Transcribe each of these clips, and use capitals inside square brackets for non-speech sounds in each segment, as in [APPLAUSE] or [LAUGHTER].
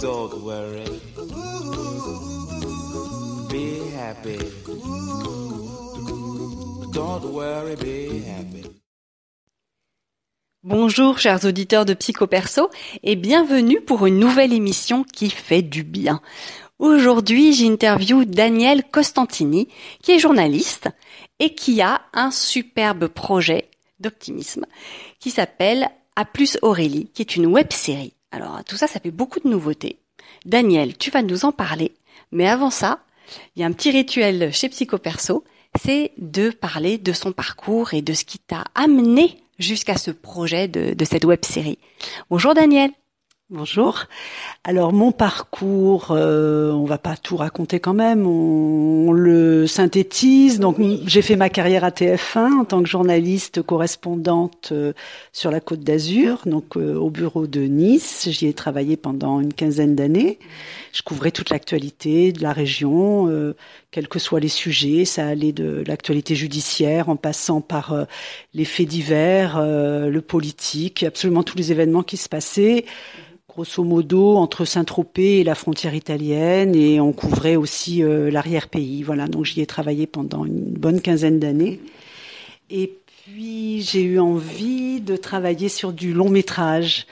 Don't worry. Be happy. Don't worry, be happy. Bonjour chers auditeurs de Psychoperso et bienvenue pour une nouvelle émission qui fait du bien. Aujourd'hui, j'interview Daniel Costantini, qui est journaliste et qui a un superbe projet d'optimisme qui s'appelle A plus Aurélie, qui est une web série. Alors tout ça, ça fait beaucoup de nouveautés. Daniel, tu vas nous en parler. Mais avant ça, il y a un petit rituel chez Psychoperso, c'est de parler de son parcours et de ce qui t'a amené jusqu'à ce projet de, de cette web série. Bonjour Daniel. Bonjour. Alors mon parcours, euh, on va pas tout raconter quand même, on, le synthétise. Donc j'ai fait ma carrière à TF1 en tant que journaliste correspondante euh, sur la Côte d'Azur, donc euh, au bureau de Nice. J'y ai travaillé pendant une quinzaine d'années. Je couvrais toute l'actualité de la région, quels que soient les sujets. Ça allait de l'actualité judiciaire en passant par les faits divers, le politique, absolument tous les événements qui se passaient grosso modo entre Saint-Tropez et la frontière italienne et on couvrait aussi euh, l'arrière-pays. Voilà, donc j'y ai travaillé pendant une bonne quinzaine d'années. Et puis j'ai eu envie de travailler sur du long métrage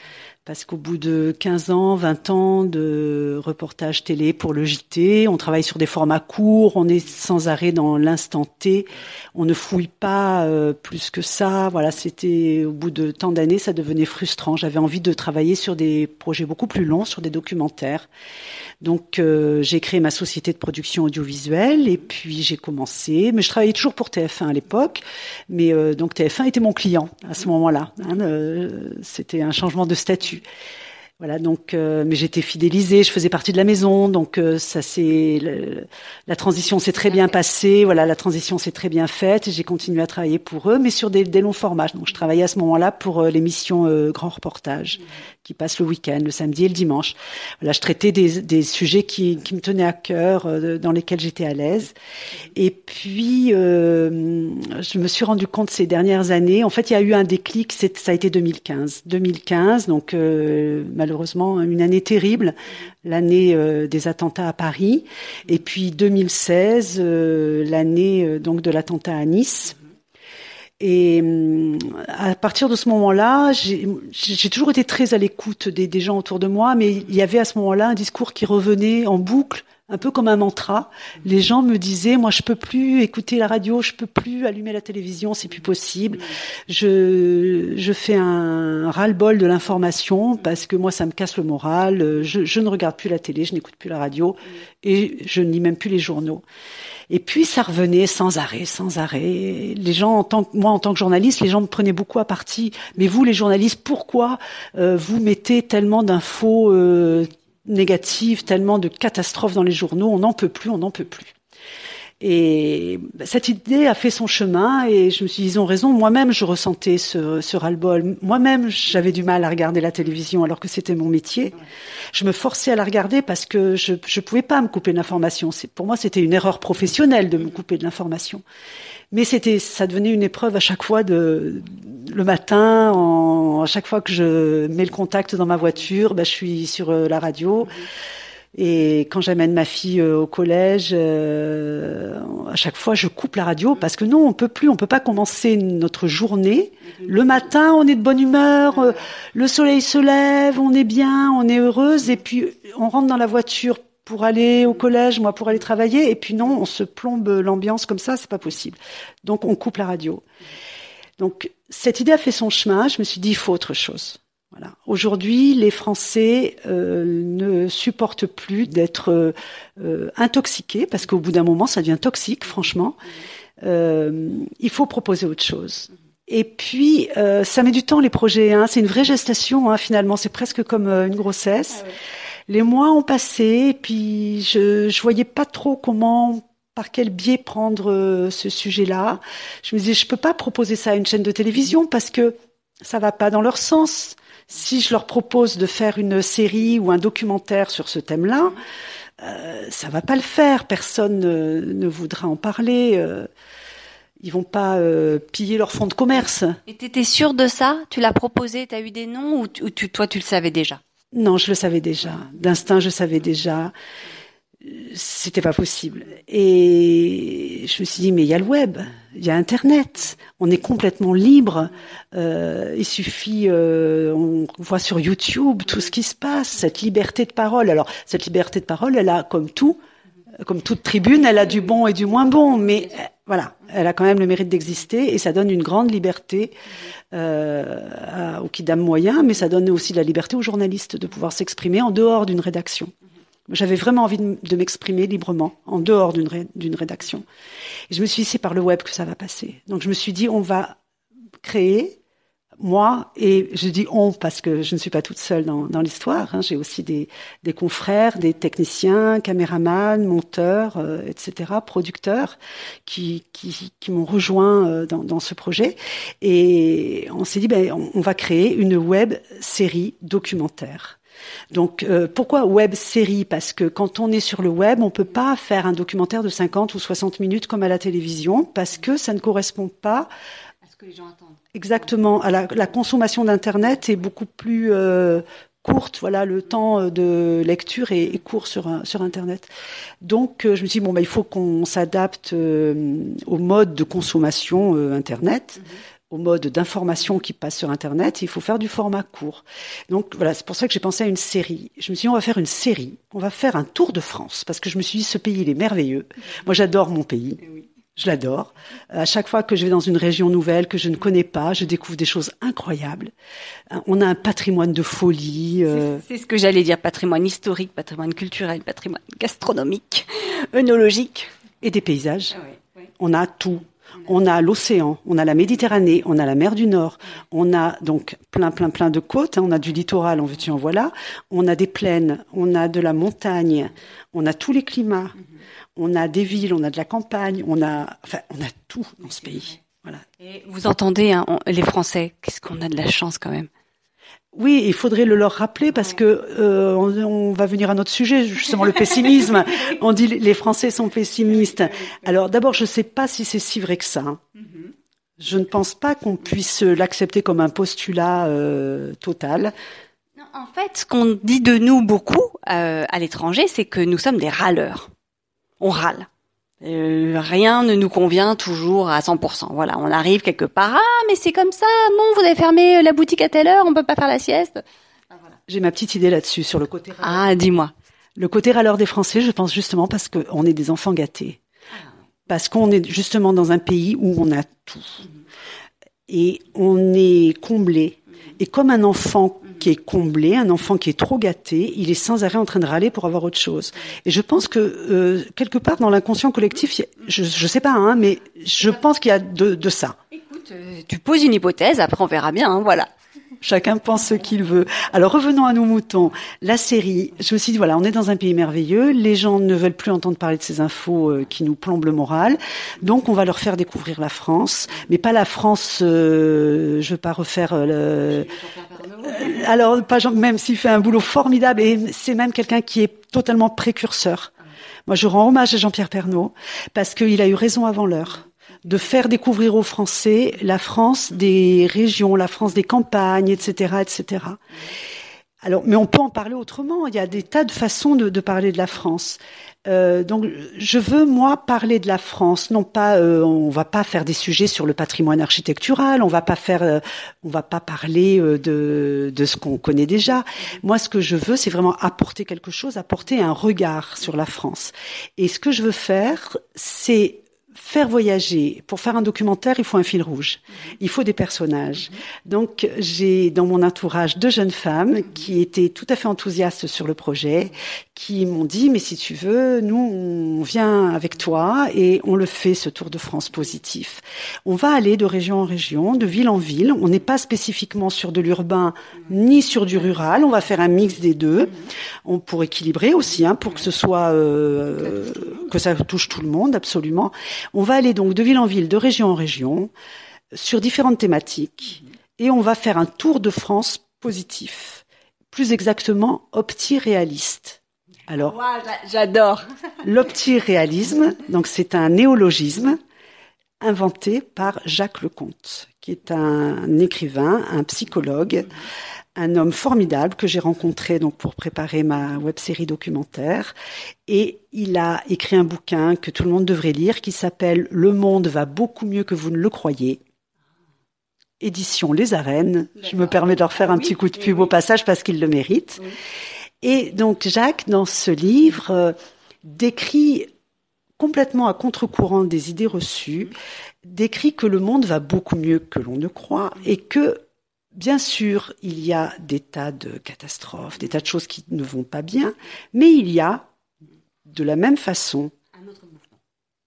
parce qu'au bout de 15 ans, 20 ans de reportage télé pour le JT, on travaille sur des formats courts, on est sans arrêt dans l'instant T, on ne fouille pas euh, plus que ça. Voilà, c'était au bout de tant d'années, ça devenait frustrant. J'avais envie de travailler sur des projets beaucoup plus longs, sur des documentaires. Donc euh, j'ai créé ma société de production audiovisuelle et puis j'ai commencé. Mais je travaillais toujours pour TF1 à l'époque, mais euh, donc TF1 était mon client à ce moment-là. Hein, c'était un changement de statut. Voilà, donc, euh, mais j'étais fidélisée, je faisais partie de la maison, donc euh, ça c'est la transition s'est très bien passée. Voilà, la transition s'est très bien faite. J'ai continué à travailler pour eux, mais sur des, longs formats. Donc, je travaillais à ce moment-là pour euh, l'émission Grand Reportage, qui passe le week-end, le samedi et le dimanche. Voilà, je traitais des, des sujets qui, qui, me tenaient à cœur, dans lesquels j'étais à l'aise. Et puis, je me suis rendu compte ces dernières années. En fait, il y a eu un déclic. Ça a été 2015. 2015, donc malheureusement une année terrible, l'année euh, des attentats à Paris, et puis 2016, euh, l'année euh, donc de l'attentat à Nice. Et à partir de ce moment-là, j'ai toujours été très à l'écoute des, des, gens autour de moi, mais il y avait à ce moment-là un discours qui revenait en boucle un peu comme un mantra. Les gens me disaient, moi, je peux plus écouter la radio, je peux plus allumer la télévision, c'est plus possible. Je, fais un ras-le-bol de l'information parce que moi, ça me casse le moral. Je, je ne regarde plus la télé, je n'écoute plus la radio et je ne lis même plus les journaux. Et puis ça revenait sans arrêt, sans arrêt. Les gens, en tant que, moi en tant que journaliste, les gens me prenaient beaucoup à partie. Mais vous, les journalistes, pourquoi euh, vous mettez tellement d'infos euh, négative, tellement de catastrophes dans les journaux, on n'en peut plus, on n'en peut plus. Et cette idée a fait son chemin et je me suis dit, raison. Moi-même, je ressentais ce, ce ras-le-bol. Moi-même, j'avais du mal à regarder la télévision alors que c'était mon métier. Je me forçais à la regarder parce que je ne pouvais pas me couper de l'information. Pour moi, c'était une erreur professionnelle de me couper de l'information. Mais c'était, ça devenait une épreuve à chaque fois de, le matin, à chaque fois que je mets le contact dans ma voiture, bah, je suis sur euh, la radio. Et quand j'amène ma fille euh, au collège, euh, à chaque fois, je coupe la radio parce que non, on peut plus, on peut pas commencer notre journée. Le matin, on est de bonne humeur, le soleil se lève, on est bien, on est heureuse, et puis on rentre dans la voiture pour aller au collège, moi pour aller travailler, et puis non, on se plombe l'ambiance comme ça, c'est pas possible. Donc on coupe la radio. Donc cette idée a fait son chemin. Je me suis dit il faut autre chose. Voilà. Aujourd'hui, les Français euh, ne supportent plus d'être euh, intoxiqués parce qu'au bout d'un moment, ça devient toxique. Franchement, euh, il faut proposer autre chose. Et puis, euh, ça met du temps les projets. Hein. C'est une vraie gestation hein, finalement. C'est presque comme euh, une grossesse. Ah les mois ont passé, et puis je je voyais pas trop comment par quel biais prendre euh, ce sujet-là. Je me disais, je peux pas proposer ça à une chaîne de télévision parce que ça va pas dans leur sens. Si je leur propose de faire une série ou un documentaire sur ce thème-là, euh, ça va pas le faire. Personne ne, voudra en parler. Euh. Ils vont pas euh, piller leur fonds de commerce. Et t'étais sûre de ça? Tu l'as proposé T'as eu des noms ou tu, toi tu le savais déjà? Non, je le savais déjà. D'instinct, je savais déjà. C'était pas possible. Et je me suis dit, mais il y a le web, il y a Internet. On est complètement libre. Euh, il suffit, euh, on voit sur YouTube tout ce qui se passe, cette liberté de parole. Alors, cette liberté de parole, elle a, comme tout, comme toute tribune, elle a du bon et du moins bon, mais euh, voilà, elle a quand même le mérite d'exister et ça donne une grande liberté euh, aux kidam moyens, mais ça donne aussi la liberté aux journalistes de pouvoir s'exprimer en dehors d'une rédaction. J'avais vraiment envie de, m'exprimer librement en dehors d'une rédaction. Et je me suis dit, c'est par le web que ça va passer. Donc je me suis dit, on va créer, moi, et je dis on parce que je ne suis pas toute seule dans, dans l'histoire. hein. J'ai aussi des, des confrères, des techniciens, caméramans, monteurs, euh, etc., producteurs, qui, qui, qui m'ont rejoint euh, dans, dans ce projet. Et on s'est dit, ben, on, on va créer une web série documentaire. Donc euh, pourquoi web série? Parce que quand on est sur le web, on peut pas faire un documentaire de 50 ou 60 minutes comme à la télévision parce que ça ne correspond pas que les gens attendent exactement la, la consommation d'internet est beaucoup plus euh, courte. Voilà, le temps euh, de lecture est, est court sur sur internet. Donc euh, je me suis dit bon bah il faut qu'on s'adapte euh, au mode de consommation euh, internet. au mode d'information qui passe sur Internet, il faut faire du format court. Donc voilà, c'est pour ça que j'ai pensé à une série. Je me suis dit, on va faire une série, on va faire un tour de France, parce que je me suis dit, ce pays, il est merveilleux. Moi, j'adore mon pays. Je l'adore. À chaque fois que je vais dans une région nouvelle que je ne connais pas, je découvre des choses incroyables. On a un patrimoine de folie. euh, C'est ce que j'allais dire, patrimoine historique, patrimoine culturel, patrimoine gastronomique, [LAUGHS] œnologique. et des paysages. On a tout. On a l'océan, on a la Méditerranée, on a la mer du Nord, on a donc plein, plein, plein de côtes, hein, on a du littoral, en veux-tu, en voilà, on a des plaines, on a de la montagne, on a tous les climats, on a des villes, on a de la campagne, on a, enfin, on a tout dans ce pays. Voilà. Et vous entendez, hein, on- les Français, qu'est-ce qu'on a de la chance quand même? Oui, il faudrait le leur rappeler parce que euh, on, on va venir à notre sujet, justement le pessimisme. [LAUGHS] On dit les Français sont pessimistes. Alors d'abord, je ne sais pas si c'est si vrai que ça. hein. Je ne pense pas qu'on puisse l'accepter comme un postulat euh, total. Non, en fait, ce qu'on dit de nous beaucoup euh, à l'étranger, c'est que nous sommes des râleurs. On râle. Euh, rien ne nous convient toujours à 100%. Voilà, on arrive quelque part. Ah, mais c'est comme ça. Bon, vous avez fermé la boutique à telle heure, on peut pas faire la sieste. J'ai ma petite idée là-dessus sur le côté. râleur. Ah, dis-moi. Le côté râleur des Français, je pense justement parce qu'on est des enfants gâtés. Parce qu'on est justement dans un pays où on a tout. Et on est comblé. Et comme un enfant qui est comblé, un enfant qui est trop gâté, il est sans arrêt en train de râler pour avoir autre chose. Et je pense que euh, quelque part dans l'inconscient collectif, je je sais pas, hein, mais je pense qu'il y a de, de ça. Écoute, euh, tu poses une hypothèse, après on verra bien. hein, voilà. Chacun pense ce qu'il veut. Alors revenons à nos moutons. La série, je me suis dit, voilà, on est dans un pays merveilleux, les gens ne veulent plus entendre parler de ces infos euh, qui nous plombent le moral, donc on va leur faire découvrir la France, mais pas la France, euh, je veux pas refaire le... Euh, [LAUGHS] Alors, même s'il fait un boulot formidable, et c'est même quelqu'un qui est totalement précurseur. Moi, je rends hommage à Jean-Pierre Pernaud, parce qu'il a eu raison avant l'heure de faire découvrir aux Français la France des régions, la France des campagnes, etc., etc. Alors, mais on peut en parler autrement. Il y a des tas de façons de, de parler de la France. Euh, donc, je veux moi parler de la France. Non pas, euh, on va pas faire des sujets sur le patrimoine architectural. On va pas faire, euh, on va pas parler euh, de de ce qu'on connaît déjà. Moi, ce que je veux, c'est vraiment apporter quelque chose, apporter un regard sur la France. Et ce que je veux faire, c'est faire voyager. Pour faire un documentaire, il faut un fil rouge. Il faut des personnages. Donc, j'ai dans mon entourage deux jeunes femmes qui étaient tout à fait enthousiastes sur le projet, qui m'ont dit, mais si tu veux, nous, on vient avec toi et on le fait, ce Tour de France positif. On va aller de région en région, de ville en ville. On n'est pas spécifiquement sur de l'urbain ni sur du rural. On va faire un mix des deux. On pour équilibrer aussi, hein, pour que ce soit euh, que ça touche tout le monde, absolument. On va aller donc de ville en ville, de région en région, sur différentes thématiques, et on va faire un tour de France positif, plus exactement opti-réaliste. Alors, J'adore. [LAUGHS] l'opti-réalisme, donc c'est un néologisme. inventé par Jacques Lecomte, qui est un écrivain, un psychologue, un homme formidable que j'ai rencontré donc pour préparer ma web série documentaire et il a écrit un bouquin que tout le monde devrait lire qui s'appelle Le monde va beaucoup mieux que vous ne le croyez. Édition Les Arènes. Je me permets de leur faire un petit coup de pub au passage parce qu'ils le méritent. Et donc Jacques, dans ce livre, euh, décrit complètement à contre-courant des idées reçues, décrit que le monde va beaucoup mieux que l'on ne croit et que Bien sûr, il y a des tas de catastrophes, des tas de choses qui ne vont pas bien, mais il y a, de la même façon,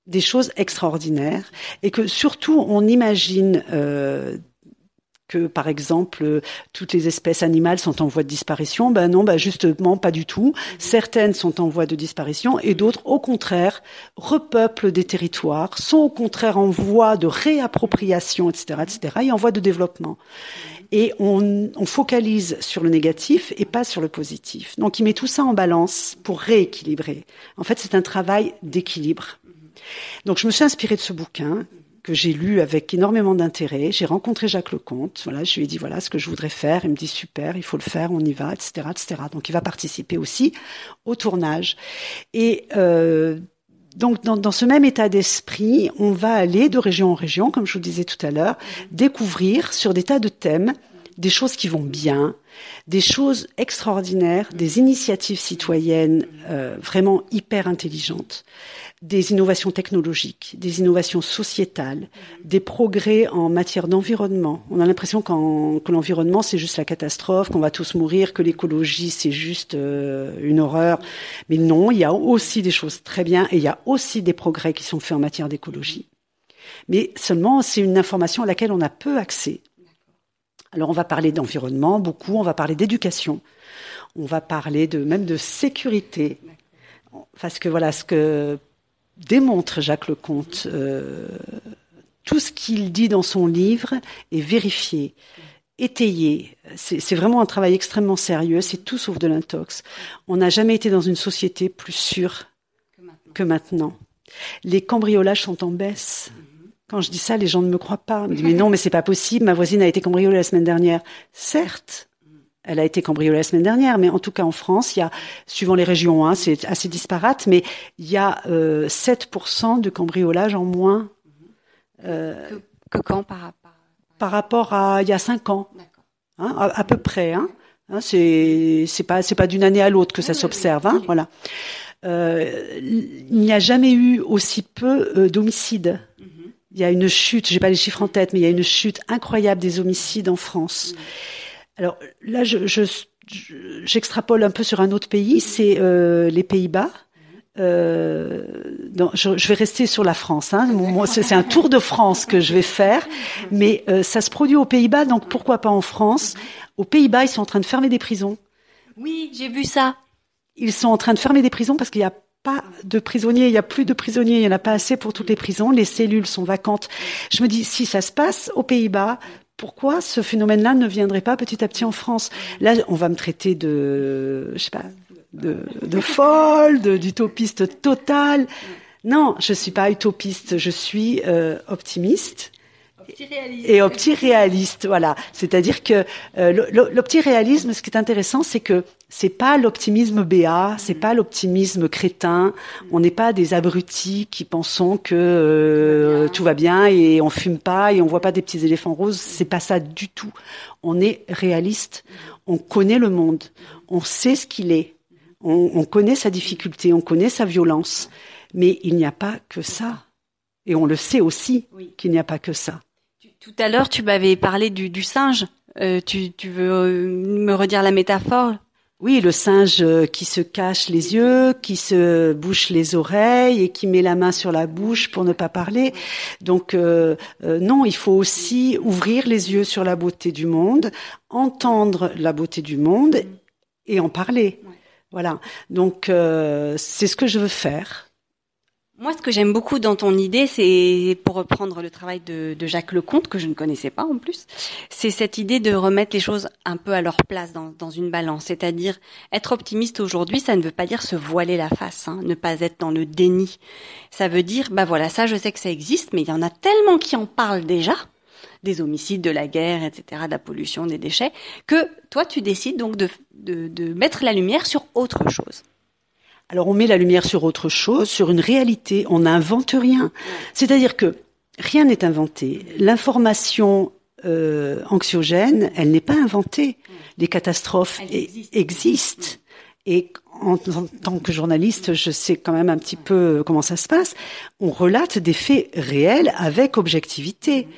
des choses extraordinaires et que surtout on imagine euh, que par exemple toutes les espèces animales sont en voie de disparition. Ben non, ben justement pas du tout. Certaines sont en voie de disparition et d'autres au contraire repeuplent des territoires, sont au contraire en voie de réappropriation, etc., etc., et en voie de développement. Et on, on focalise sur le négatif et pas sur le positif. Donc il met tout ça en balance pour rééquilibrer. En fait, c'est un travail d'équilibre. Donc je me suis inspirée de ce bouquin que j'ai lu avec énormément d'intérêt. J'ai rencontré Jacques Lecomte. Voilà, je lui ai dit voilà ce que je voudrais faire. Il me dit super, il faut le faire, on y va, etc., etc. Donc il va participer aussi au tournage. Et euh, donc dans, dans, ce même état d'esprit, on va aller de région en région, comme je vous disais tout à l'heure, découvrir sur des tas de thèmes des choses qui vont bien, des choses extraordinaires, des initiatives citoyennes euh, vraiment hyper intelligentes, des innovations technologiques, des innovations sociétales, des progrès en matière d'environnement. On a l'impression que l'environnement c'est juste la catastrophe, qu'on va tous mourir, que l'écologie c'est juste euh, une horreur. Mais non, il y a aussi des choses très bien et il y a aussi des progrès qui sont faits en matière d'écologie. Mais seulement c'est une information à laquelle on a peu accès. Alors on va parler d'environnement beaucoup, on va parler d'éducation, on va parler de même de sécurité. Parce que voilà ce que démontre Jacques Lecomte. Euh, tout ce qu'il dit dans son livre est vérifié, étayé. C'est vraiment un travail extrêmement sérieux. C'est tout sauf de l'intox. On n'a jamais été dans une société plus sûre que maintenant. Les cambriolages sont en baisse. Quand je dis ça, les gens ne me croient pas. Ils me disent, mais non, mais c'est pas possible. Ma voisine a été cambriolée la semaine dernière. Certes, elle a été cambriolée la semaine dernière, mais en tout cas en France, il y a, suivant les régions, hein, c'est assez disparate, mais il y a euh, 7% de cambriolage en moins. Euh, que, quand par rapport Par rapport à il y a 5 ans, hein, à, peu près. Hein, hein c'est pas c'est pas d'une année à l'autre que ça s'observe. Hein, voilà. Euh, il n'y a jamais eu aussi peu euh, d'homicides. Il y a une chute, j'ai pas les chiffres en tête, mais il y a une chute incroyable des homicides en France. Alors là, je, j'extrapole un peu sur un autre pays, c'est euh, les Pays-Bas. Euh, je, je, vais rester sur la France. Hein. c'est un tour de France que je vais faire, mais euh, ça se produit aux Pays-Bas, donc pourquoi pas en France? Aux Pays-Bas, ils sont en train de fermer des prisons. Oui, j'ai vu ça. Ils sont en train de fermer des prisons parce qu'il n'y a pas de prisonniers, il y a plus de prisonniers, il y en a pas assez pour toutes les prisons, les cellules sont vacantes. Je me dis si ça se passe aux Pays-Bas, pourquoi ce phénomène-là ne viendrait pas petit à petit en France? Là, on va me traiter de, je sais pas, de, de folle, d'utopiste totale. Non, je suis pas utopiste, je suis euh, optimiste. Et opti-réaliste, voilà. C'est-à-dire que euh, l'opti-réalisme, ce qui est intéressant, c'est que c'est pas l'optimisme béat, c'est pas l'optimisme crétin. On n'est pas des abrutis qui pensons que euh, tout va bien et on fume pas et on voit pas des petits éléphants roses. C'est pas ça du tout. On est réaliste. On connaît le monde. On sait ce qu'il est. On, on connaît sa difficulté. On connaît sa violence. Mais il n'y a pas que ça. Et on le sait aussi qu'il n'y a pas que ça. Tout à l'heure, tu m'avais parlé du, du singe. Euh, tu, tu, veux euh, me redire la métaphore? Oui, le singe euh, qui se cache les yeux, qui se bouche les oreilles et qui met la main sur la bouche pour ne pas parler. Donc euh, euh, non, il faut aussi ouvrir les yeux sur la beauté du monde, entendre la beauté du monde et en parler. Voilà. Donc c'est ce que je veux faire. Moi, ce que j'aime beaucoup dans ton idée, c'est, pour reprendre le travail de, Jacques Lecomte, que je ne connaissais pas en plus, c'est cette idée de remettre les choses un peu à leur place dans, une balance. C'est-à-dire, être optimiste aujourd'hui, ça ne veut pas dire se voiler la face, hein, ne pas être dans le déni. Ça veut dire, bah voilà, ça je sais que ça existe, mais il y en a tellement qui en parlent déjà, des homicides, de la guerre, etc., de la pollution, des déchets, que toi tu décides donc de mettre la lumière sur autre chose. Alors on met la lumière sur autre chose, sur une réalité, on n'invente rien. C'est-à-dire que rien n'est inventé. L'information euh, anxiogène, elle n'est pas inventée. Les catastrophes existent. Et en, en, tant que journaliste, je sais quand même un petit peu comment ça se passe. On relate des faits réels avec objectivité.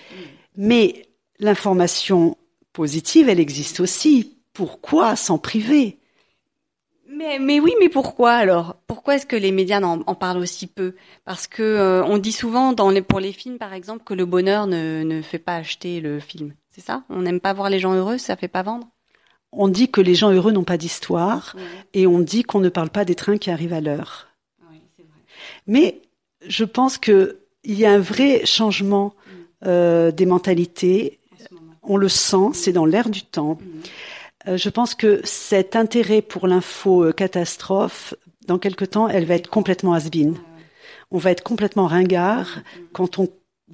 Mais l'information positive, elle existe aussi. Pourquoi s'en priver? Mais, mais oui, mais pourquoi alors? Pourquoi est-ce que les médias en, en, parlent aussi peu? Parce que euh, on dit souvent dans les, pour les films, par exemple, que le bonheur ne, ne fait pas acheter le film. C'est ça? On n'aime pas voir les gens heureux, ça fait pas vendre? On dit que les gens heureux n'ont pas d'histoire, oui. et on dit qu'on ne parle pas des trains qui arrivent à l'heure. Oui. Mais je pense que il y a un vrai changement mm. euh, des mentalités. On le sent, c'est dans l'air du temps. Mm. Euh, je pense que cet intérêt pour l'info euh, catastrophe, dans quelque temps, elle va être complètement has-been. On va être complètement ringard quand on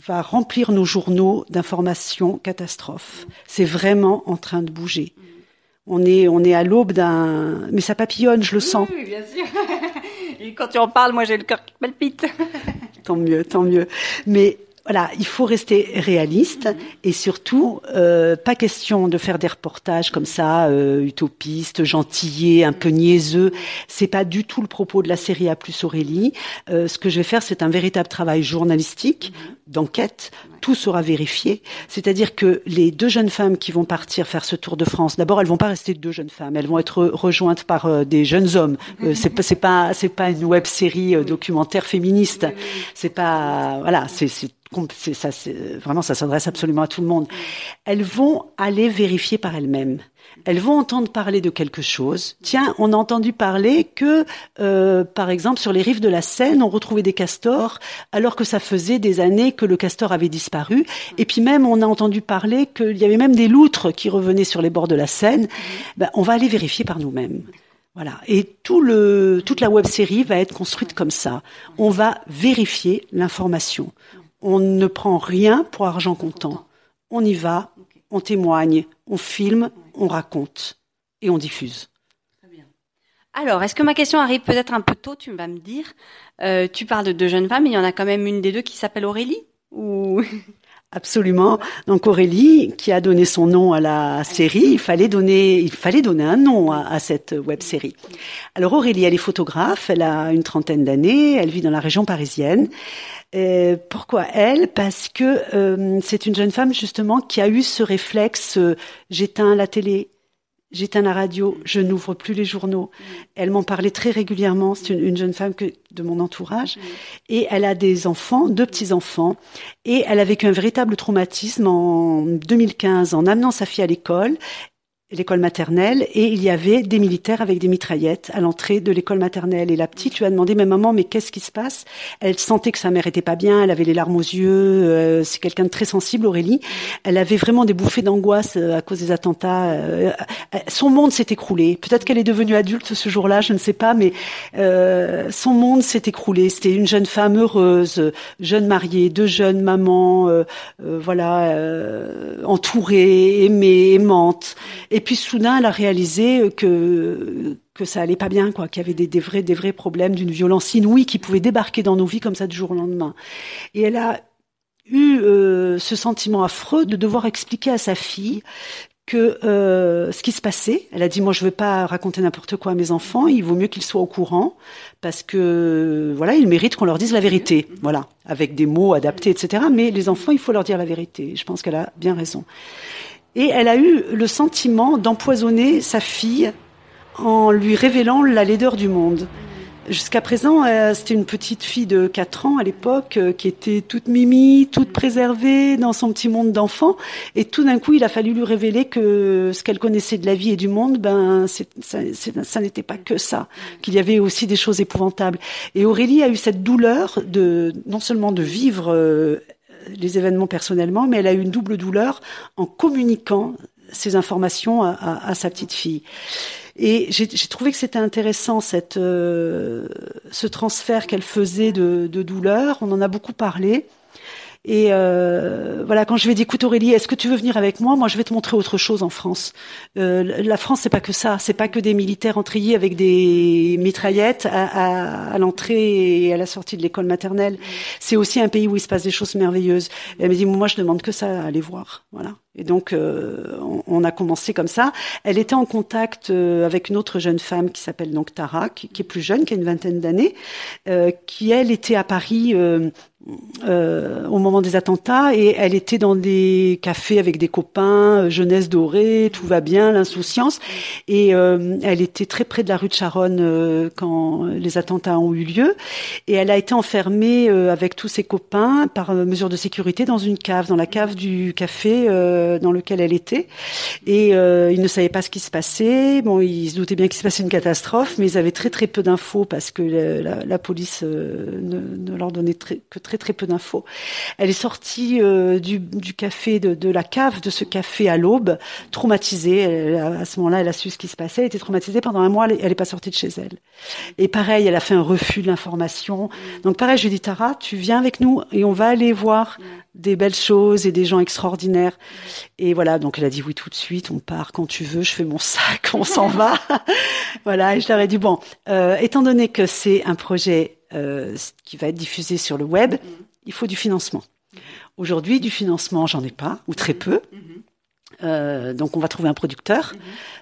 va remplir nos journaux d'informations catastrophes. C'est vraiment en train de bouger. On est, on est à l'aube d'un, mais ça papillonne, je le sens. Oui, bien sûr. [LAUGHS] Et quand tu en parles, moi j'ai le cœur qui palpite. tant mieux, tant mieux. Mais voilà, il faut rester réaliste mmh. et surtout euh, pas question de faire des reportages comme ça euh, utopistes, gentillés, un peu niaiseux. C'est pas du tout le propos de la série A plus Aurélie. Euh, ce que je vais faire, c'est un véritable travail journalistique, d'enquête. Tout sera vérifié. C'est-à-dire que les deux jeunes femmes qui vont partir faire ce tour de France, d'abord, elles vont pas rester deux jeunes femmes. Elles vont être rejointes par euh, des jeunes hommes. Euh, c'est pas, c'est pas, c'est pas une web série euh, documentaire féministe. C'est pas, voilà, c'est ça, vraiment, ça s'adresse absolument à tout le monde. Elles vont aller vérifier par elles-mêmes. Elles vont entendre parler de quelque chose. Tiens, on a entendu parler que, euh, par exemple, sur les rives de la Seine, on retrouvait des castors, alors que ça faisait des années que le castor avait disparu. Et puis même, on a entendu parler qu'il y avait même des loutres qui revenaient sur les bords de la Seine. Ben, on va aller vérifier par nous-mêmes. Voilà. Et tout le, toute la web série va être construite comme ça. On va vérifier l'information. On ne prend rien pour argent comptant. On y va, on témoigne, on filme, on raconte et on diffuse. Alors, est-ce que ma question arrive peut-être un peu tôt Tu vas me dire. Euh, tu parles de deux jeunes femmes, mais il y en a quand même une des deux qui s'appelle Aurélie ou? [LAUGHS] Absolument. Donc Aurélie, qui a donné son nom à la série, il fallait donner, il fallait donner un nom à, à cette web série. Alors Aurélie, elle est photographe, elle a une trentaine d'années, elle vit dans la région parisienne. Et pourquoi elle? Parce que euh, c'est une jeune femme justement qui a eu ce réflexe euh, j'éteins la télé, j'éteins la radio, je n'ouvre plus les journaux. Elle m'en parlait très régulièrement. C'est une, une, jeune femme que, de mon entourage. Et elle a des enfants, deux petits enfants, et elle a vécu un véritable traumatisme en 2015 en amenant sa fille à l'école l'école maternelle et il y avait des militaires avec des mitraillettes à l'entrée de l'école maternelle. Et la petite lui a demandé mais maman mais qu'est-ce qui se passe? Elle sentait que sa mère était pas bien elle avait les larmes aux yeux euh, c'est quelqu'un de très sensible Aurélie. Elle avait vraiment des bouffées d'angoisse euh, à cause des attentats euh, son monde s'est écroulé. Peut-être qu'elle est devenue adulte ce jour-là je ne sais pas mais euh, son monde s'est écroulé. C'était une jeune femme heureuse jeune mariée deux jeunes mamans voilà entourée aimée aimante et puis soudain, elle a réalisé que que ça allait pas bien, quoi, qu'il y avait des, vrais des vrais problèmes d'une violence inouïe qui pouvait débarquer dans nos vies comme ça du jour au lendemain. Et elle a eu euh, ce sentiment affreux de devoir expliquer à sa fille que euh, ce qui se passait, elle a dit moi je veux pas raconter n'importe quoi à mes enfants, il vaut mieux qu'ils soient au courant parce que voilà ils méritent qu'on leur dise la vérité, voilà avec des mots adaptés etc. Mais les enfants il faut leur dire la vérité. Je pense qu'elle a bien raison. Et elle a eu le sentiment d'empoisonner sa fille en lui révélant la laideur du monde. Jusqu'à présent, euh, c'était une petite fille de 4 ans à l'époque euh, qui était toute mimi, toute préservée dans son petit monde d'enfant. Et tout d'un coup, il a fallu lui révéler que ce qu'elle connaissait de la vie et du monde, ben, ça, ça n'était pas que ça, qu'il y avait aussi des choses épouvantables. Et Aurélie a eu cette douleur de non seulement de vivre euh, les événements personnellement, mais elle a eu une double douleur en communiquant ces informations à, sa petite fille. Et j'ai trouvé que c'était intéressant cette, euh, ce transfert qu'elle faisait de douleur. On en a beaucoup parlé. Et euh, voilà, quand je lui ai dit, écoute Aurélie, est-ce que tu veux venir avec moi? Moi, je vais te montrer autre chose en France. Euh, la France, c'est pas que ça. C'est pas que des militaires entrayés avec des mitraillettes à, à, à l'entrée et à la sortie de l'école maternelle. C'est aussi un pays où il se passe des choses merveilleuses. Elle me dit, moi, je demande que ça, à aller voir. Voilà. Et donc, euh, on, a commencé comme ça. Elle était en contact euh, avec une autre jeune femme qui s'appelle donc Tara, qui, est plus jeune, qui a une vingtaine d'années, euh, qui elle était à Paris au moment des attentats et elle était dans des cafés avec des copains, jeunesse dorée, tout va bien, l'insouciance. Et elle était très près de la rue de Charonne quand les attentats ont eu lieu. Et elle a été enfermée avec tous ses copains par mesure de sécurité dans une cave, dans la cave du café euh, dans lequel elle était. Et euh, ils ne savaient pas ce qui se passait. Bon, ils se doutaient bien qu'il se passait une catastrophe, mais ils avaient très très peu d'infos parce que la, la, police euh, ne, ne, leur donnait très, que très très peu d'infos. Elle est sortie euh, du, du, café, de, de, la cave de ce café à l'aube, traumatisée. À ce moment-là, elle a su ce qui se passait. Elle était traumatisée pendant un mois. Elle n'est pas sortie de chez elle. Et pareil, elle a fait un refus de l'information. Donc pareil, je lui dis Tara, tu viens avec nous et on va aller voir des belles choses et des gens extraordinaires. Et voilà, donc elle a dit oui tout de suite, on part quand tu veux, je fais mon sac, on s'en va. [LAUGHS] voilà, et je leur ai dit bon, euh, étant donné que c'est un projet euh, qui va être diffusé sur le web, il faut du financement. Aujourd'hui, du financement, j'en ai pas, ou très peu. Euh, donc on va trouver un producteur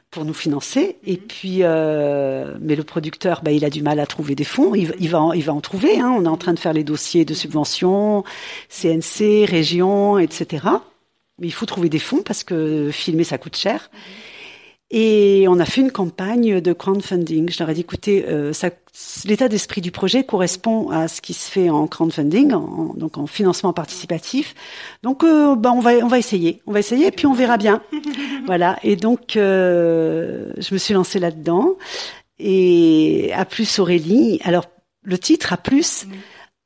pour nous financer. Et puis, euh, mais le producteur, bah, il a du mal à trouver des fonds. Il, il va, en, il va en trouver. Hein. On est en train de faire les dossiers de subventions, CNC, région, etc. Mais il faut trouver des fonds parce que filmer ça coûte cher. Et on a fait une campagne de crowdfunding. Je leur ai dit, écoutez, euh, l'état d'esprit du projet correspond à ce qui se fait en crowdfunding, en, donc en financement participatif. Donc, euh, bah, on va, on va essayer, on va essayer, et puis on verra bien. [LAUGHS] voilà. Et donc, euh, je me suis lancée là-dedans. Et à plus Aurélie. Alors, le titre à plus. Mmh.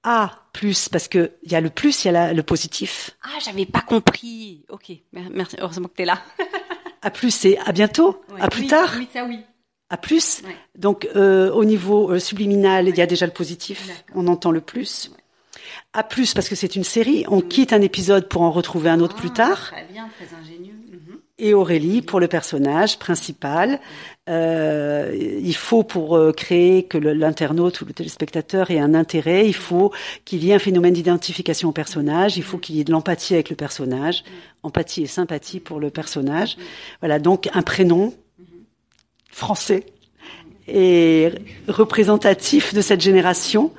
A plus parce que il y a le plus, il y a la, le positif. Ah, j'avais pas compris. Ok, merci. Heureusement que t'es là. à plus, c'est à bientôt, ouais, à plus oui, tard. Oui, ça oui. À plus. Ouais. Donc euh, au niveau euh, subliminal, il y a déjà le positif. On entend le plus. À plus parce que c'est une série. On quitte un épisode pour en retrouver un autre ah, plus tard. Très bien, très ingénieux. Et Aurélie pour le personnage principal. Euh, il faut pour euh, créer que l'internaute ou le téléspectateur ait un intérêt, il faut qu'il y ait un phénomène d'identification au personnage, il faut qu'il y ait de l'empathie avec le personnage, empathie et sympathie pour le personnage. Voilà, donc un prénom français et représentatif de cette génération.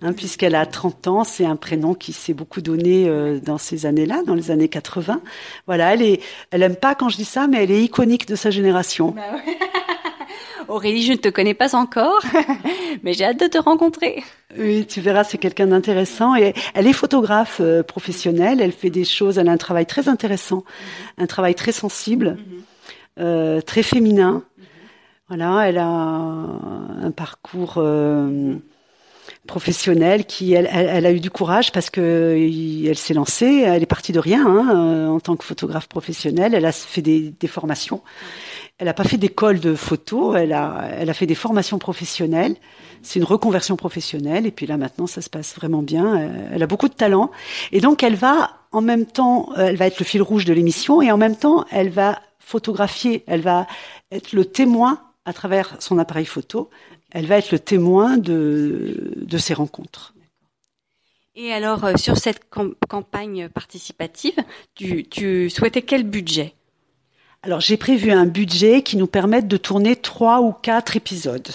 Hein, puisqu'elle a 30 ans, c'est un prénom qui s'est beaucoup donné euh, dans ces années-là, dans les années 80. Voilà, elle est, elle aime pas quand je dis ça, mais elle est iconique de sa génération. Bah ouais. [LAUGHS] Aurélie, je ne te connais pas encore, [LAUGHS] mais j'ai hâte de te rencontrer. Oui, tu verras, c'est quelqu'un d'intéressant. Et elle est photographe euh, professionnelle. Elle fait des choses. Elle a un travail très intéressant, mm -hmm. un travail très sensible, mm -hmm. euh, très féminin. Voilà, elle a un parcours. Euh, professionnelle qui elle, elle, a eu du courage parce que elle s'est lancée elle est partie de rien hein, en tant que photographe professionnelle. Elle a fait des, des formations. Elle n'a pas fait d'école de photo elle a elle a fait des formations professionnelles. C'est une reconversion professionnelle et puis là maintenant ça se passe vraiment bien. Elle a beaucoup de talent. Et donc elle va en même temps elle va être le fil rouge de l'émission et en même temps elle va photographier elle va être le témoin à travers son appareil photo elle va être le témoin de, de ces rencontres. Et alors, euh, sur cette cam campagne participative, tu, tu souhaitais quel budget? Alors, j'ai prévu un budget qui nous permette de tourner trois ou quatre épisodes.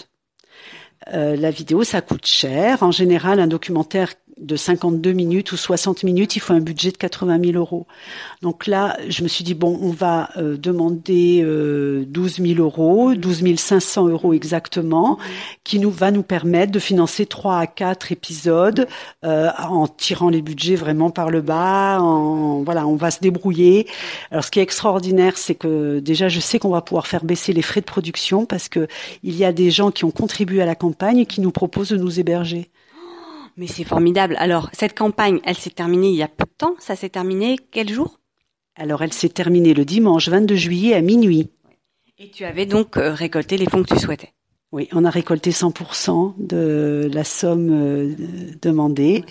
Euh, la vidéo, ça coûte cher. En général, un documentaire de 52 minutes ou 60 minutes, il faut un budget de 80 000 euros. Donc là, je me suis dit, bon, on va euh, demander euh, 12 000 euros, 12 500 euros exactement, qui nous va nous permettre de financer trois à quatre épisodes euh, en tirant les budgets vraiment par le bas. En, voilà, on va se débrouiller. Alors, ce qui est extraordinaire, c'est que déjà, je sais qu'on va pouvoir faire baisser les frais de production parce que il y a des gens qui ont contribué à la campagne et qui nous proposent de nous héberger. Mais c'est formidable. Alors, cette campagne, elle s'est terminée il y a peu de temps. Ça s'est terminé quel jour? Alors, elle s'est terminée le dimanche 22 juillet à minuit. Et tu avais donc euh, récolté les fonds que tu souhaitais. Oui, on a récolté 100% de la somme euh, demandée.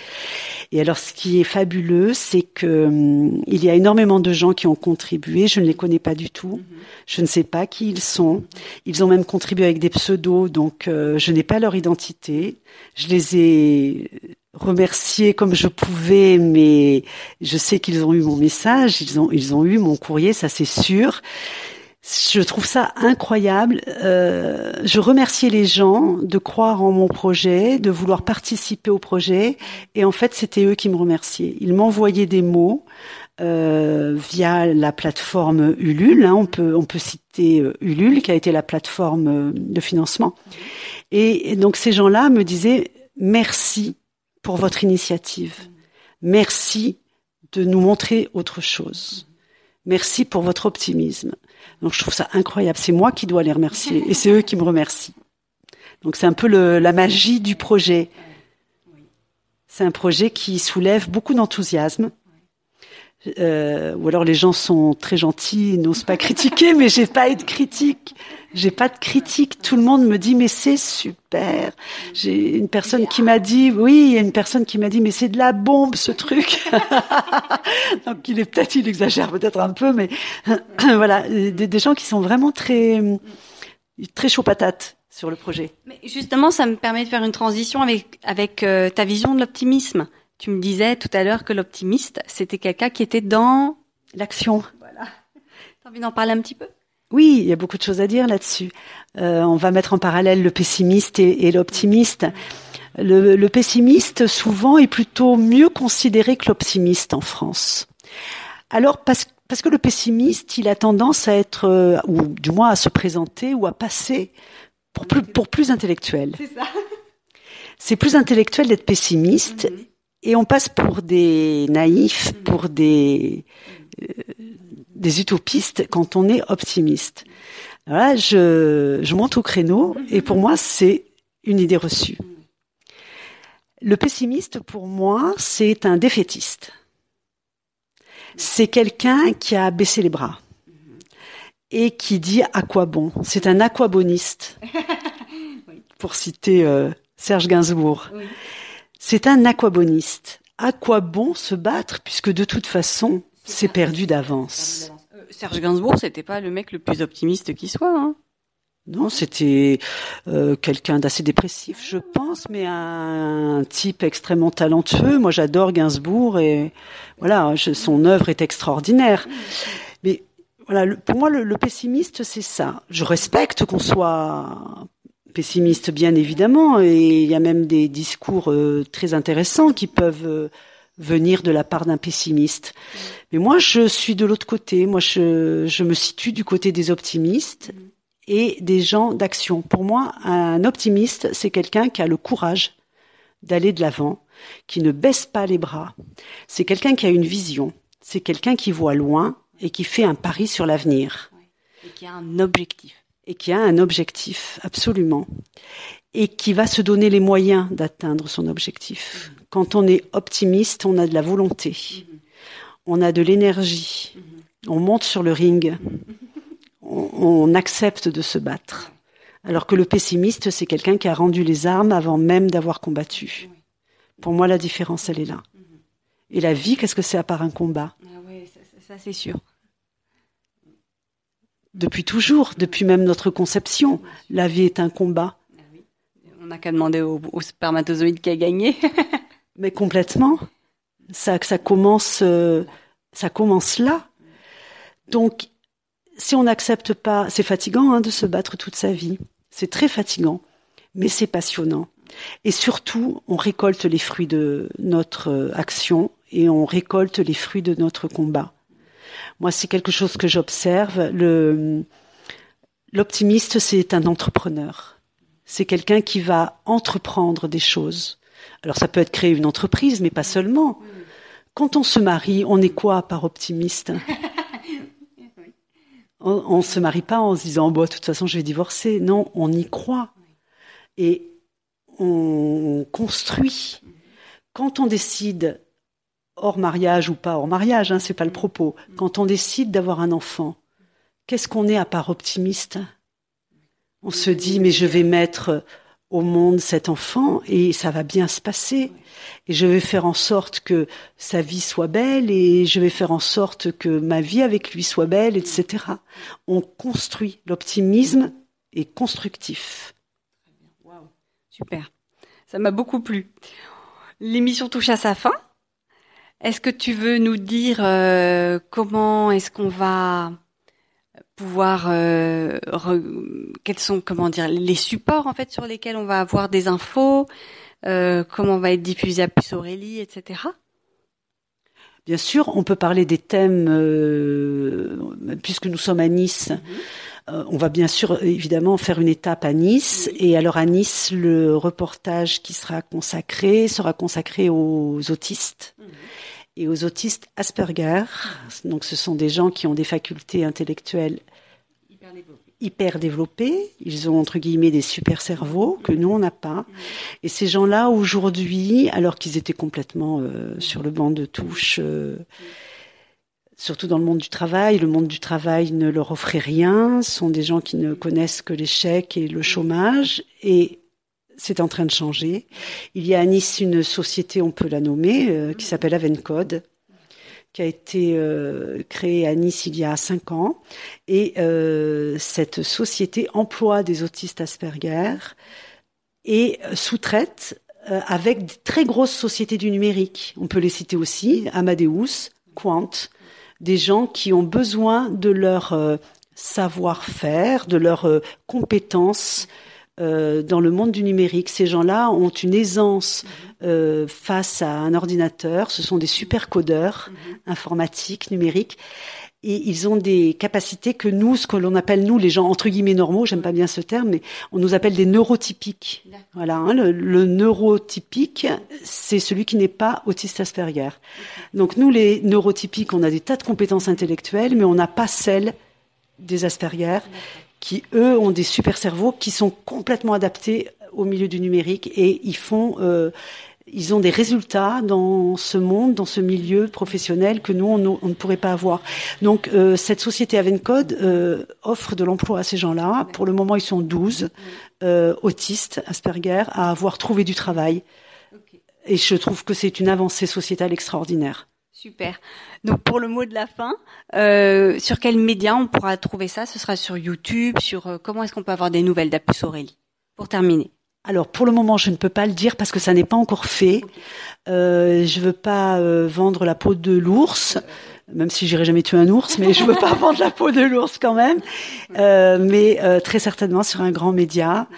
Et alors, ce qui est fabuleux, c'est que hum, il y a énormément de gens qui ont contribué. Je ne les connais pas du tout. Je ne sais pas qui ils sont. Ils ont même contribué avec des pseudos, donc euh, je n'ai pas leur identité. Je les ai remerciés comme je pouvais, mais je sais qu'ils ont eu mon message, ils ont ils ont eu mon courrier, ça c'est sûr. Je trouve ça incroyable. Euh, je remercie les gens de croire en mon projet, de vouloir participer au projet. Et en fait, c'était eux qui me remerciaient. Ils m'envoyaient des mots euh, via la plateforme Ulule. Hein. on peut citer euh, Ulule, qui a été la plateforme de financement. Et donc ces gens-là me disaient merci pour votre initiative. Merci de nous montrer autre chose. Merci pour votre optimisme. Donc je trouve ça incroyable. C'est moi qui dois les remercier et c'est eux qui me remercient. Donc c'est un peu la magie du projet. C'est un projet qui soulève beaucoup d'enthousiasme. Euh, ou alors les gens sont très gentils, n'osent pas critiquer, mais j'ai pas de critique. J'ai pas de critique. Tout le monde me dit mais c'est super. J'ai une personne qui m'a dit oui, il y a une personne qui m'a dit mais c'est de la bombe ce truc. [LAUGHS] Donc il est peut-être il exagère peut-être un peu, mais [CLEARS THROAT] voilà des, des gens qui sont vraiment très très chaud patate sur le projet. Mais justement, ça me permet de faire une transition avec avec euh, ta vision de l'optimisme. Tu me disais tout à l'heure que l'optimiste, c'était quelqu'un qui était dans L'action. voilà. T'as envie d'en parler un petit peu? Oui, il y a beaucoup de choses à dire là-dessus. Euh, on va mettre en parallèle le pessimiste et, et l'optimiste. Le, le pessimiste, souvent, est plutôt mieux considéré que l'optimiste en France. Alors, parce, parce que le pessimiste, il a tendance à être, euh, ou du moins à se présenter ou à passer pour plus, pour plus intellectuel. C'est ça. C'est plus intellectuel d'être pessimiste et on passe pour des naïfs, pour des euh, des utopistes quand on est optimiste. Alors là, je, je monte au créneau et pour moi, c'est une idée reçue. Le pessimiste, pour moi, c'est un défaitiste. C'est quelqu'un qui a baissé les bras et qui dit à quoi bon? C'est un aquaboniste, [LAUGHS] pour citer euh, Serge Gainsbourg. Oui. C'est un aquaboniste. À quoi bon se battre puisque de toute façon, c'est perdu d'avance? Euh, Serge Gainsbourg, c'était pas le mec le plus optimiste qui soit. Hein Non, c'était euh, quelqu'un d'assez dépressif, je pense, mais un type extrêmement talentueux. Moi, j'adore Gainsbourg et voilà, je- son œuvre est extraordinaire. Mais voilà, le- pour moi, le, le pessimiste, c'est ça. Je respecte qu'on soit pessimiste, bien évidemment, et il y a même des discours euh, très intéressants qui peuvent euh, venir de la part d'un pessimiste. Mais moi, je suis de l'autre côté. Moi, je, je me situe du côté des optimistes et des gens d'action. Pour moi, un optimiste, c'est quelqu'un qui a le courage d'aller de l'avant, qui ne baisse pas les bras. C'est quelqu'un qui a une vision. C'est quelqu'un qui voit loin et qui fait un pari sur l'avenir Et qui a un objectif. Et qui a un objectif, absolument, et qui va se donner les moyens d'atteindre son objectif. Quand on est optimiste, on a de la volonté, on a de l'énergie, on monte sur le ring, on, accepte de se battre. Alors que le pessimiste, c'est quelqu'un qui a rendu les armes avant même d'avoir combattu. Pour moi, la différence, elle est là. Et la vie, qu'est-ce que c'est à part un combat? Ah ça- ça, c'est sûr. Depuis toujours, depuis même notre conception, la vie est un combat. On n'a qu'à demander au, au spermatozoïde qui a gagné. [LAUGHS] Mais complètement. Ça, ça commence, euh, ça commence là. Donc, si on n'accepte pas, c'est fatigant hein, de se battre toute sa vie. C'est très fatigant, mais c'est passionnant. Et surtout, on récolte les fruits de notre euh, action et on récolte les fruits de notre combat. Moi, c'est quelque chose que j'observe. Le, l'optimiste, c'est un entrepreneur. C'est quelqu'un qui va entreprendre des choses. Alors, ça peut être créer une entreprise, mais pas seulement. Quand on se marie, on est quoi par optimiste? [LAUGHS] On ne se marie pas en se disant, bon, de toute façon, je vais divorcer. Non, on y croit. Et on construit. Quand on décide, hors mariage ou pas hors mariage, hein, c'est pas le propos, quand on décide d'avoir un enfant, qu'est-ce qu'on est à part optimiste? On se dit, mais je vais mettre au monde cet enfant et ça va bien se passer. Et je vais faire en sorte que sa vie soit belle et je vais faire en sorte que ma vie avec lui soit belle, etc. On construit. L'optimisme est constructif. Super. Ça m'a beaucoup plu. L'émission touche à sa fin. Est-ce que tu veux nous dire euh, comment est-ce qu'on va pouvoir euh, quels sont comment dire les supports en fait sur lesquels on va avoir des infos, euh, comment on va être diffusé à Puce Aurélie, etc. Bien sûr, on peut parler des thèmes euh, puisque nous sommes à Nice. Mhm. On va bien sûr évidemment faire une étape à Nice et alors à Nice le reportage qui sera consacré sera consacré aux autistes. Et aux autistes Asperger. Donc, ce sont des gens qui ont des facultés intellectuelles hyper développées. Ils ont, entre guillemets, des super cerveaux que nous, on n'a pas. Et ces gens-là, aujourd'hui, alors qu'ils étaient complètement euh, sur le banc de touche, euh, surtout dans le monde du travail, le monde du travail ne leur offrait rien. Ce sont des gens qui ne connaissent que l'échec et le chômage. Et c'est en train de changer. Il y a à Nice une société, on peut la nommer, euh, qui s'appelle Avencode, qui a été euh, créée à Nice il y a cinq ans. Et euh, cette société emploie des autistes Asperger et sous-traite avec de très grosses sociétés du numérique. On peut les citer aussi, Amadeus, Quant, des gens qui ont besoin de leur savoir-faire, de leurs compétences euh, dans le monde du numérique. Ces gens-là ont une aisance euh, face à un ordinateur. Ce sont des super codeurs informatiques, numériques. Et ils ont des capacités que nous, ce que l'on appelle nous, les gens entre guillemets normaux, j'aime pas bien ce terme, mais on nous appelle des neurotypiques. Voilà, hein, le, le, neurotypique, c'est celui qui n'est pas autiste Asperger. Donc nous, les neurotypiques, on a des tas de compétences intellectuelles, mais on n'a pas celles des Asperger qui eux ont des super cerveaux qui sont complètement adaptés au milieu du numérique et ils font euh, ils ont des résultats dans ce monde, dans ce milieu professionnel que nous, on, ne pourrait pas avoir. Donc, euh, cette société Avencode euh, offre de l'emploi à ces gens-là. Pour le moment, ils sont 12 euh, autistes, Asperger, à avoir trouvé du travail. Et je trouve que c'est une avancée sociétale extraordinaire. Super. Donc pour le mot de la fin, euh, sur quel média on pourra trouver ça? Ce sera sur YouTube, sur euh, comment est-ce qu'on peut avoir des nouvelles d'Apus Aurélie? Pour terminer. Alors pour le moment, je ne peux pas le dire parce que ça n'est pas encore fait. Euh, je veux pas euh, vendre la peau de l'ours, même si j'irai jamais tuer un ours, mais je veux pas [LAUGHS] vendre la peau de l'ours quand même. Euh, mais très certainement sur un grand média.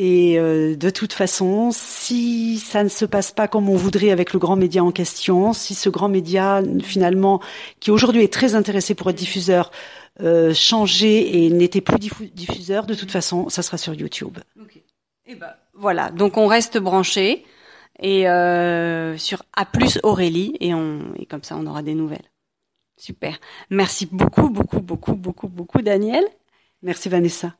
Et euh, de toute façon, si ça ne se passe pas comme on voudrait avec le grand média en question, si ce grand média finalement, qui aujourd'hui est très intéressé pour être diffuseur, euh, changeait et n'était plus diffuseur, de toute façon, ça sera sur YouTube. Okay. Et eh ben voilà, donc on reste branché et euh, sur A plus Aurélie et on et comme ça on aura des nouvelles. Super. Merci beaucoup, beaucoup, beaucoup, beaucoup, beaucoup, Daniel. Merci Vanessa.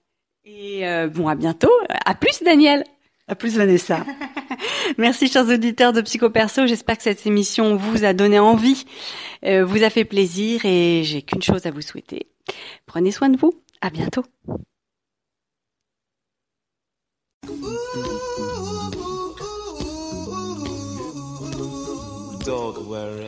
Et euh, bon, à bientôt. À plus, Daniel. À plus, Vanessa. [LAUGHS] Merci, chers auditeurs de Psychoperso. J'espère que cette émission vous a donné envie, euh, vous a fait plaisir et j'ai qu'une chose à vous souhaiter. Prenez soin de vous. À bientôt. Don't worry.